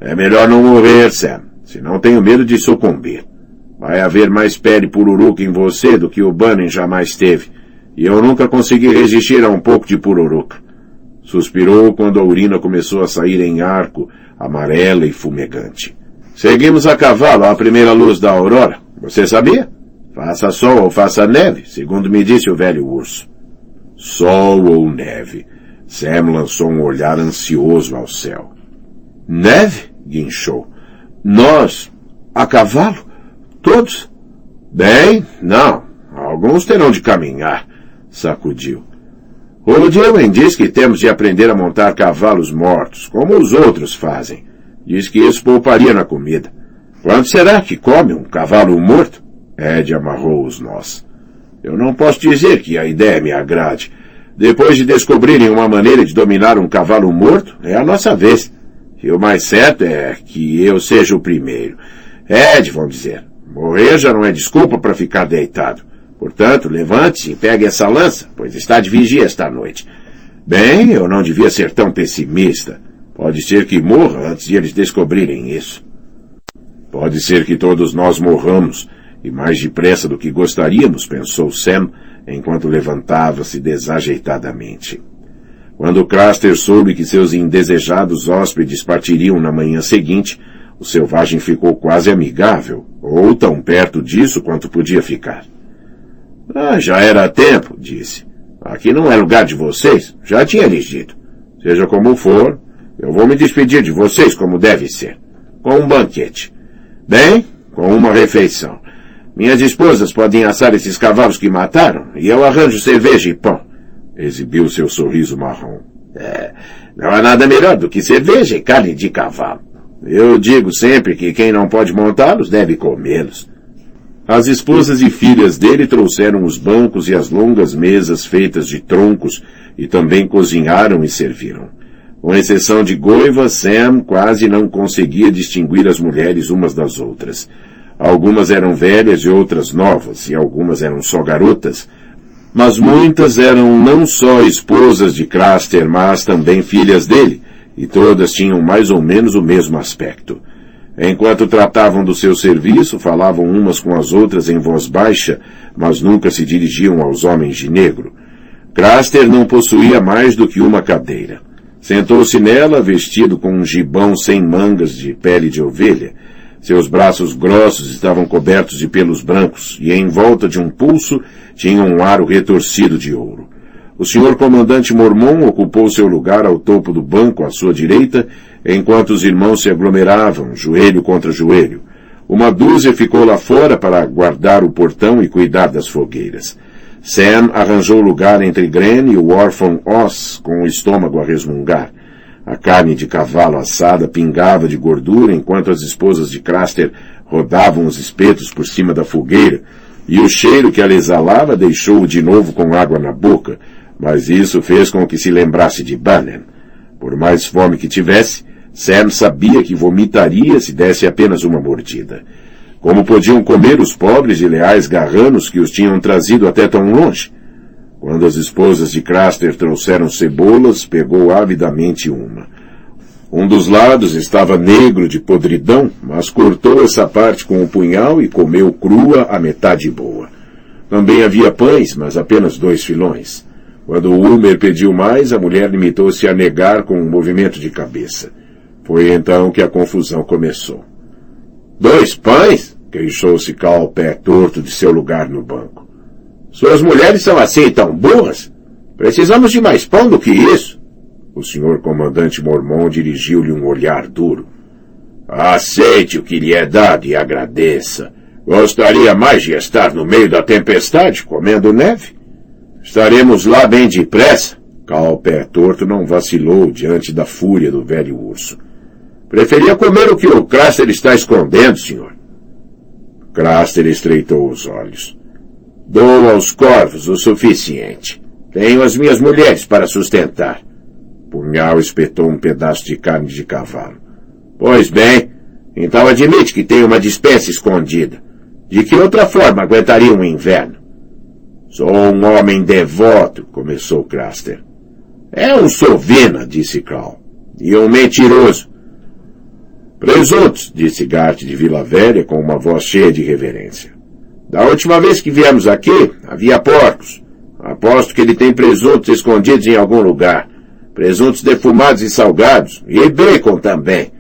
É melhor não morrer, Sam, senão tenho medo de sucumbir. Vai haver mais pele pururuca em você do que o Bunning jamais teve, e eu nunca consegui resistir a um pouco de pururuca. Suspirou quando a urina começou a sair em arco, amarela e fumegante. Seguimos a cavalo à primeira luz da aurora. Você sabia? Faça sol ou faça neve, segundo me disse o velho urso. Sol ou neve. Sam lançou um olhar ansioso ao céu. Neve? guinchou. Nós, a cavalo? Todos? Bem, não. Alguns terão de caminhar, sacudiu. O Dewey diz que temos de aprender a montar cavalos mortos, como os outros fazem. Diz que isso pouparia na comida. Quando será que come um cavalo morto? Ed amarrou os nós. Eu não posso dizer que a ideia me agrade. Depois de descobrirem uma maneira de dominar um cavalo morto, é a nossa vez. E o mais certo é que eu seja o primeiro. Ed, vão dizer. Morrer já não é desculpa para ficar deitado. Portanto, levante-se e pegue essa lança, pois está de vigia esta noite. Bem, eu não devia ser tão pessimista. Pode ser que morra antes de eles descobrirem isso. Pode ser que todos nós morramos, e mais depressa do que gostaríamos, pensou Sam, enquanto levantava-se desajeitadamente. Quando Craster soube que seus indesejados hóspedes partiriam na manhã seguinte, o selvagem ficou quase amigável, ou tão perto disso quanto podia ficar. Ah, já era tempo, disse. Aqui não é lugar de vocês, já tinha lhes dito. Seja como for, eu vou me despedir de vocês como deve ser. Com um banquete. Bem, com uma refeição. Minhas esposas podem assar esses cavalos que mataram e eu arranjo cerveja e pão. Exibiu seu sorriso marrom. É, não há nada melhor do que cerveja e carne de cavalo. Eu digo sempre que quem não pode montá-los deve comê-los. As esposas e filhas dele trouxeram os bancos e as longas mesas feitas de troncos e também cozinharam e serviram. Com exceção de Goiva, Sam quase não conseguia distinguir as mulheres umas das outras. Algumas eram velhas e outras novas, e algumas eram só garotas, mas muitas eram não só esposas de Craster, mas também filhas dele, e todas tinham mais ou menos o mesmo aspecto. Enquanto tratavam do seu serviço, falavam umas com as outras em voz baixa, mas nunca se dirigiam aos homens de negro. Craster não possuía mais do que uma cadeira. Sentou-se nela, vestido com um gibão sem mangas de pele de ovelha. Seus braços grossos estavam cobertos de pelos brancos e em volta de um pulso tinha um aro retorcido de ouro. O senhor comandante mormon ocupou seu lugar ao topo do banco à sua direita, enquanto os irmãos se aglomeravam, joelho contra joelho. Uma dúzia ficou lá fora para guardar o portão e cuidar das fogueiras. Sam arranjou lugar entre Gren e o órfão Oz, com o estômago a resmungar. A carne de cavalo assada pingava de gordura enquanto as esposas de Craster rodavam os espetos por cima da fogueira, e o cheiro que ela exalava deixou-o de novo com água na boca, mas isso fez com que se lembrasse de Bannon. Por mais fome que tivesse, Sam sabia que vomitaria se desse apenas uma mordida. Como podiam comer os pobres e leais garranos que os tinham trazido até tão longe? Quando as esposas de Craster trouxeram cebolas, pegou avidamente uma. Um dos lados estava negro de podridão, mas cortou essa parte com o um punhal e comeu crua a metade boa. Também havia pães, mas apenas dois filões. Quando o Ulmer pediu mais, a mulher limitou-se a negar com um movimento de cabeça. Foi então que a confusão começou. Dois pães? queixou-se Cal, pé torto de seu lugar no banco. Suas mulheres são assim tão burras? Precisamos de mais pão do que isso. O senhor comandante mormon dirigiu-lhe um olhar duro. Aceite o que lhe é dado e agradeça. Gostaria mais de estar no meio da tempestade, comendo neve? Estaremos lá bem depressa. Cal, pé torto, não vacilou diante da fúria do velho urso. Preferia comer o que o Craster está escondendo, senhor. Craster estreitou os olhos. Dou aos corvos o suficiente. Tenho as minhas mulheres para sustentar. Punhal espetou um pedaço de carne de cavalo. Pois bem, então admite que tem uma dispensa escondida. De que outra forma aguentaria um inverno? Sou um homem devoto, começou Craster. É um sovina, disse Cal. E um mentiroso. Presuntos, disse Gart de Vila Velha com uma voz cheia de reverência. Da última vez que viemos aqui, havia porcos. Aposto que ele tem presuntos escondidos em algum lugar. Presuntos defumados e salgados. E bacon também.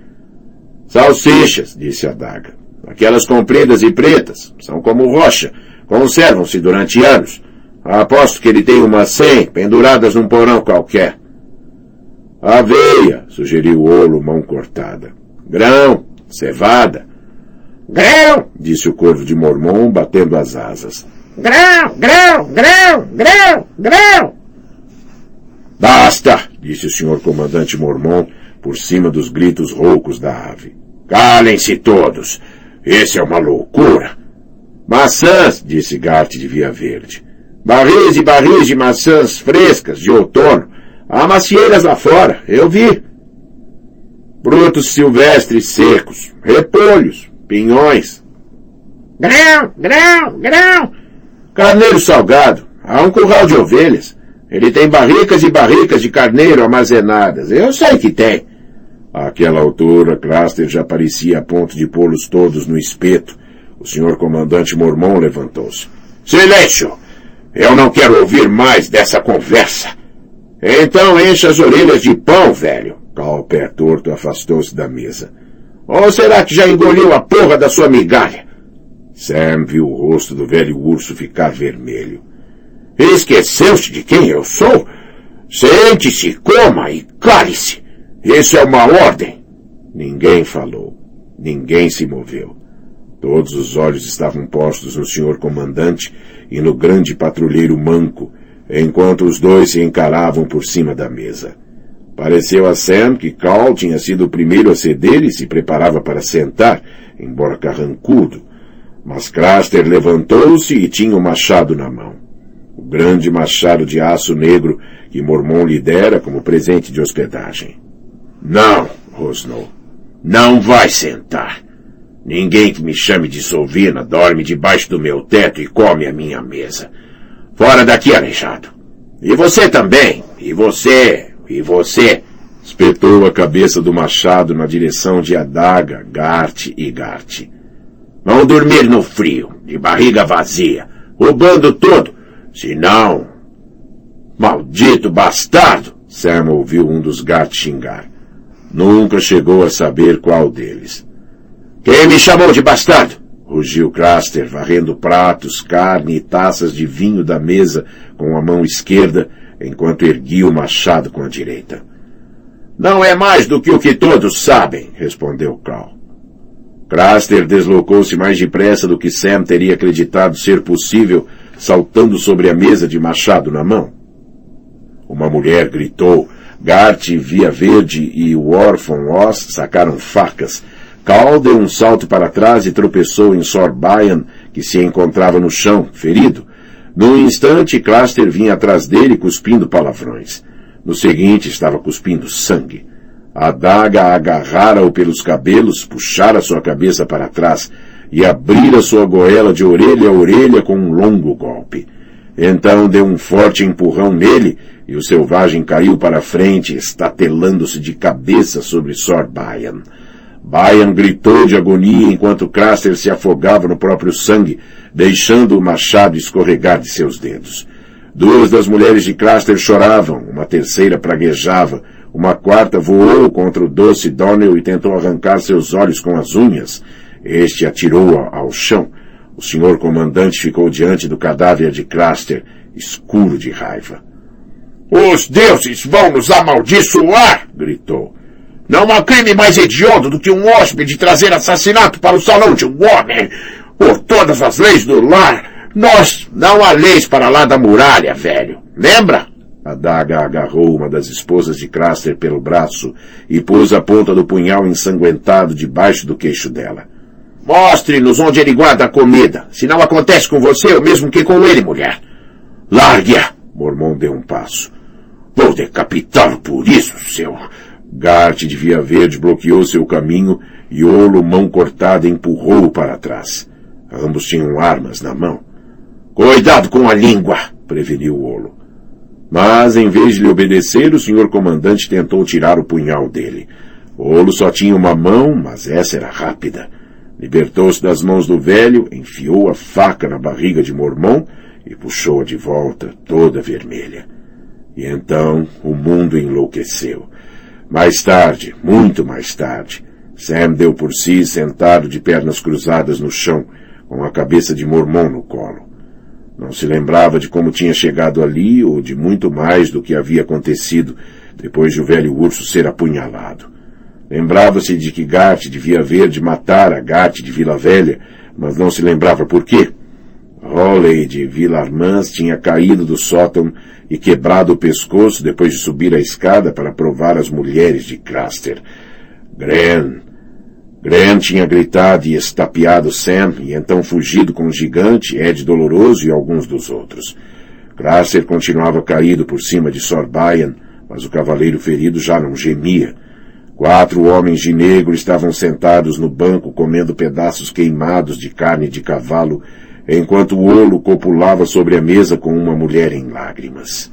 Salsichas, disse a daga. Aquelas compridas e pretas. São como rocha. Conservam-se durante anos. Aposto que ele tem umas cem penduradas num porão qualquer. Aveia, sugeriu o Olo, mão cortada. Grão, cevada. Grão, disse o corvo de Mormon, batendo as asas. Grão, grão, grão, grão, grão. Basta, disse o senhor comandante Mormon, por cima dos gritos roucos da ave. Calem-se todos. Isso é uma loucura. Maçãs, disse Gart de Via Verde. Barris e barris de maçãs frescas de outono. Há macieiras lá fora, eu vi frutos silvestres secos, repolhos, pinhões. Grão, grão, grão. Carneiro salgado. Há um curral de ovelhas. Ele tem barricas e barricas de carneiro armazenadas. Eu sei que tem. Àquela altura, Craster já parecia a ponto de pô-los todos no espeto. O senhor comandante mormon levantou-se. Silêncio! Eu não quero ouvir mais dessa conversa. Então encha as orelhas de pão, velho. Pé torto, afastou-se da mesa. Ou será que já engoliu a porra da sua migalha? Sam viu o rosto do velho urso ficar vermelho. Esqueceu-se de quem eu sou? Sente-se, coma e cale-se. Isso é uma ordem. Ninguém falou. Ninguém se moveu. Todos os olhos estavam postos no senhor comandante e no grande patrulheiro manco, enquanto os dois se encaravam por cima da mesa. Pareceu a Sam que Carl tinha sido o primeiro a ceder e se preparava para sentar, embora carrancudo. Mas Craster levantou-se e tinha o um machado na mão. O grande machado de aço negro que Mormon lhe dera como presente de hospedagem. Não, rosnou. Não vai sentar. Ninguém que me chame de Sovina dorme debaixo do meu teto e come a minha mesa. Fora daqui, aleijado. E você também. E você, e você? Espetou a cabeça do machado na direção de Adaga, Gart e Gart. Vão dormir no frio, de barriga vazia, o bando todo. Se não... Maldito bastardo! Sam ouviu um dos gatos xingar. Nunca chegou a saber qual deles. Quem me chamou de bastardo? rugiu Craster, varrendo pratos, carne e taças de vinho da mesa com a mão esquerda, enquanto erguia o machado com a direita. Não é mais do que o que todos sabem, respondeu Carl. Craster deslocou-se mais depressa do que Sam teria acreditado ser possível, saltando sobre a mesa de machado na mão. Uma mulher gritou. Gart, Via Verde e o órfão Oz sacaram facas. Cal deu um salto para trás e tropeçou em Sorbayan, que se encontrava no chão, ferido. Num instante, Craster vinha atrás dele cuspindo palavrões. No seguinte, estava cuspindo sangue. A adaga agarrara-o pelos cabelos, puxara sua cabeça para trás e abrira sua goela de orelha a orelha com um longo golpe. Então deu um forte empurrão nele e o selvagem caiu para frente, estatelando-se de cabeça sobre Sor Bayan. Bayan gritou de agonia enquanto Craster se afogava no próprio sangue, deixando o machado escorregar de seus dedos. Duas das mulheres de Craster choravam, uma terceira praguejava, uma quarta voou contra o doce Donnell e tentou arrancar seus olhos com as unhas. Este atirou ao chão. O senhor comandante ficou diante do cadáver de Craster, escuro de raiva. Os deuses vão nos amaldiçoar! gritou. Não há crime mais hediondo do que um hóspede trazer assassinato para o salão de um homem. Por todas as leis do lar, nós não há leis para lá da muralha, velho. Lembra? A daga agarrou uma das esposas de Craster pelo braço e pôs a ponta do punhal ensanguentado debaixo do queixo dela. Mostre-nos onde ele guarda a comida. Se não acontece com você, o mesmo que com ele, mulher. Largue-a! Mormon deu um passo. Vou decapitá-lo por isso, seu... Gart de Via Verde bloqueou seu caminho e Olo, mão cortada, empurrou-o para trás. Ambos tinham armas na mão. Cuidado com a língua! preveniu Olo. Mas, em vez de lhe obedecer, o senhor comandante tentou tirar o punhal dele. Olo só tinha uma mão, mas essa era rápida. Libertou-se das mãos do velho, enfiou a faca na barriga de Mormon e puxou-a de volta, toda vermelha. E então o mundo enlouqueceu. Mais tarde, muito mais tarde, Sam deu por si sentado de pernas cruzadas no chão, com a cabeça de Mormon no colo. Não se lembrava de como tinha chegado ali ou de muito mais do que havia acontecido depois de o velho urso ser apunhalado. Lembrava-se de que Gart devia haver de matar a Gart de Vila Velha, mas não se lembrava por quê. Holley de Vila Armans tinha caído do sótão e quebrado o pescoço depois de subir a escada para provar as mulheres de Craster. Gren, Grant tinha gritado e estapeado Sam e então fugido com o gigante, Ed Doloroso e alguns dos outros. Craster continuava caído por cima de Sorbayan, mas o cavaleiro ferido já não gemia. Quatro homens de negro estavam sentados no banco comendo pedaços queimados de carne de cavalo, enquanto o Olo copulava sobre a mesa com uma mulher em lágrimas.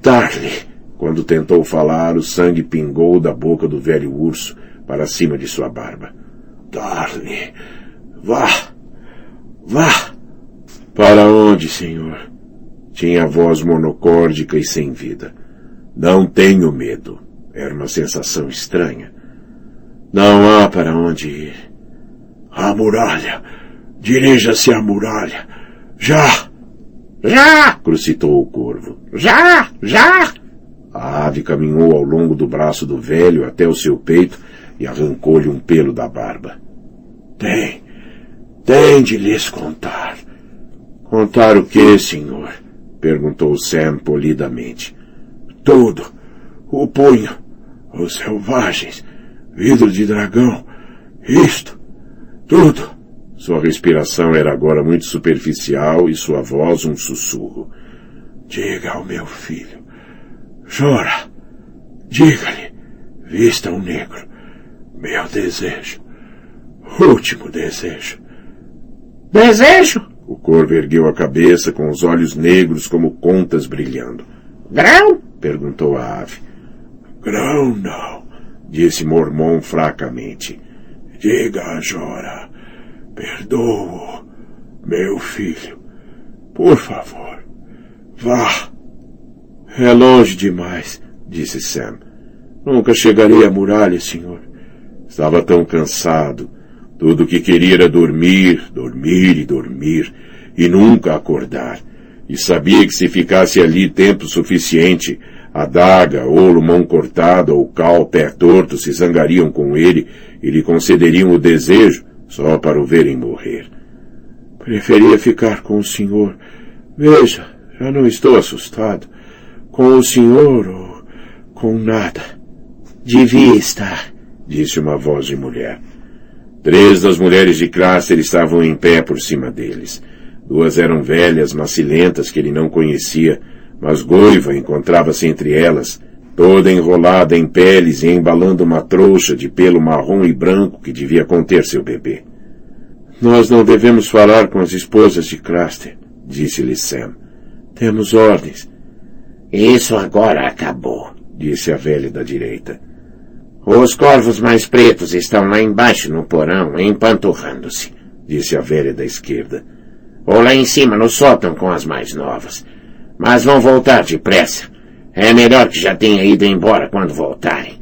Darley! Quando tentou falar, o sangue pingou da boca do velho urso, para cima de sua barba. Darley, vá, vá. Para onde, senhor? Tinha a voz monocórdica e sem vida. Não tenho medo. Era uma sensação estranha. Não há para onde ir. A muralha. Dirija-se à muralha. Já! Já! Crucitou o corvo. Já! Já! A ave caminhou ao longo do braço do velho até o seu peito e arrancou-lhe um pelo da barba. Tem, tem de lhes contar. Contar o que, senhor? perguntou Sam polidamente. Tudo. O punho. Os selvagens. Vidro de dragão. Isto. Tudo. Sua respiração era agora muito superficial e sua voz um sussurro. Diga ao meu filho. Chora. Diga-lhe. Vista um negro. Meu desejo. Último desejo. Desejo? O corvo ergueu a cabeça com os olhos negros como contas brilhando. Grão? perguntou a ave. Grão não, disse Mormon fracamente. Diga a Jora. Perdoo, meu filho. Por favor, vá. É longe demais, disse Sam. Nunca chegarei à muralha, senhor. Estava tão cansado. Tudo o que queria era dormir, dormir e dormir, e nunca acordar. E sabia que se ficasse ali tempo suficiente, a daga, ouro, mão cortada ou cal, pé torto se zangariam com ele e lhe concederiam o desejo só para o verem morrer. Preferia ficar com o senhor. Veja, já não estou assustado. Com o senhor ou com nada. Devia estar, disse uma voz de mulher. Três das mulheres de Craster estavam em pé por cima deles. Duas eram velhas, macilentas, que ele não conhecia, mas Goiva encontrava-se entre elas, toda enrolada em peles e embalando uma trouxa de pelo marrom e branco que devia conter seu bebê. Nós não devemos falar com as esposas de Craster, disse-lhe Sam. Temos ordens. Isso agora acabou, disse a velha da direita. Os corvos mais pretos estão lá embaixo no porão, empanturrando-se, disse a velha da esquerda. Ou lá em cima no sótão com as mais novas. Mas vão voltar depressa. É melhor que já tenha ido embora quando voltarem.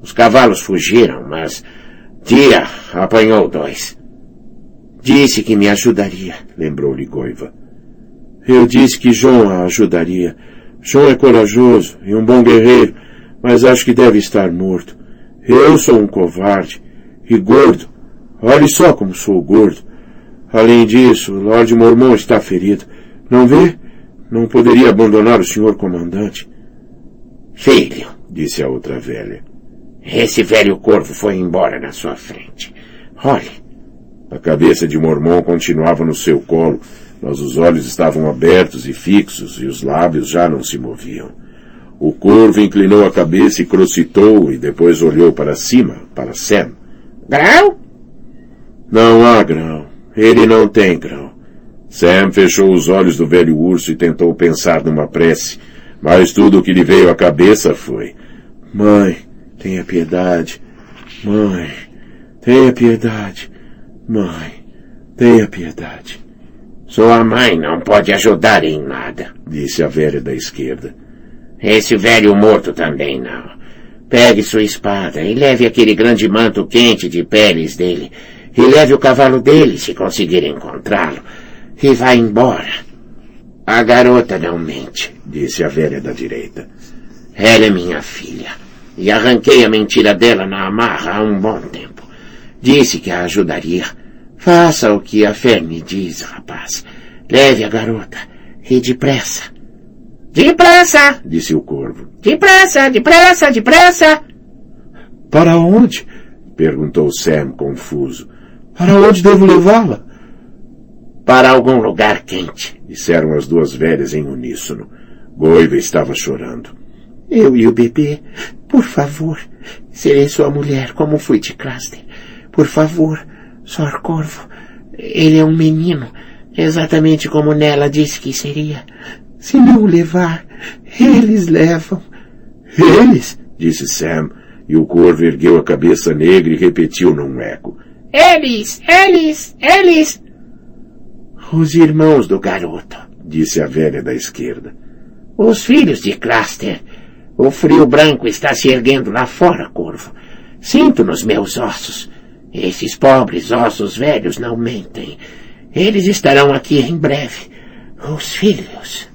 Os cavalos fugiram, mas Tia apanhou dois. Disse que me ajudaria, lembrou-lhe Goiva. Eu disse que João a ajudaria. João é corajoso e um bom guerreiro, mas acho que deve estar morto. Eu sou um covarde e gordo. Olhe só como sou gordo. Além disso, Lord Mormon está ferido. Não vê? Não poderia abandonar o senhor comandante. Filho, disse a outra velha. Esse velho corvo foi embora na sua frente. Olhe. A cabeça de Mormon continuava no seu colo, mas os olhos estavam abertos e fixos e os lábios já não se moviam. O corvo inclinou a cabeça e crocitou e depois olhou para cima, para Sam. Grão? Não há grão. Ele não tem grão. Sam fechou os olhos do velho urso e tentou pensar numa prece, mas tudo o que lhe veio à cabeça foi: Mãe, tenha piedade. Mãe, tenha piedade. Mãe, tenha piedade. Sua mãe não pode ajudar em nada, disse a velha da esquerda. Esse velho morto também não. Pegue sua espada e leve aquele grande manto quente de peles dele. E leve o cavalo dele, se conseguir encontrá-lo. E vá embora. A garota não mente, disse a velha da direita. Ela é minha filha. E arranquei a mentira dela na amarra há um bom tempo. Disse que a ajudaria. Faça o que a fé me diz, rapaz. Leve a garota. E depressa. Depressa! disse o corvo. Depressa, depressa, depressa! Para onde? perguntou Sam, confuso. Para onde devo levá-la? Para algum lugar quente, disseram as duas velhas em uníssono. Goiva estava chorando. Eu e o bebê, por favor, serei sua mulher como fui de Craster. Por favor, Sr. Corvo, ele é um menino, exatamente como Nela disse que seria. Se não o levar, eles levam. Eles? disse Sam, e o corvo ergueu a cabeça negra e repetiu num eco. Eles, eles, eles. Os irmãos do garoto, disse a velha da esquerda. Os filhos de Craster. O frio branco está se erguendo lá fora, corvo. Sinto nos meus ossos. Esses pobres ossos velhos não mentem. Eles estarão aqui em breve. Os filhos.